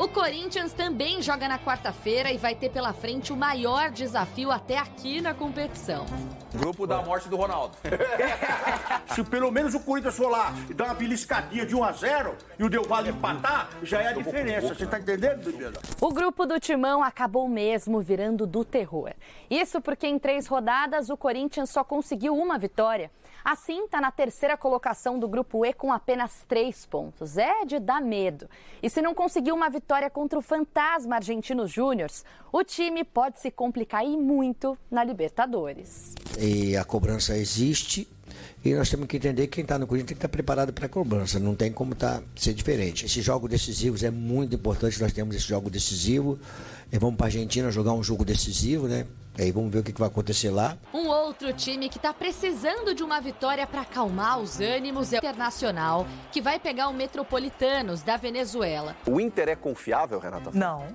O Corinthians também joga na quarta-feira e vai ter pela frente o maior desafio até aqui na competição. Grupo da morte do Ronaldo. Se pelo menos o Corinthians for lá e dar uma beliscadinha de 1 a 0 e o Del Valle empatar, já é a diferença. Você tá entendendo, Bebida? O grupo do Timão acabou mesmo virando do terror. Isso porque em três rodadas o Corinthians só conseguiu uma vitória. Assim, está na terceira colocação do grupo E com apenas três pontos. É de dar medo. E se não conseguir uma vitória contra o fantasma Argentinos Júniors, o time pode se complicar e muito na Libertadores. E a cobrança existe. E nós temos que entender que quem está no Corinthians tem que estar preparado para a cobrança. Não tem como tá, ser diferente. Esses jogos decisivos é muito importante. Nós temos esse jogo decisivo. E vamos para a Argentina jogar um jogo decisivo, né? Aí vamos ver o que vai acontecer lá. Um outro time que está precisando de uma vitória para acalmar os ânimos é o Internacional, que vai pegar o Metropolitanos da Venezuela. O Inter é confiável, Renata? Não.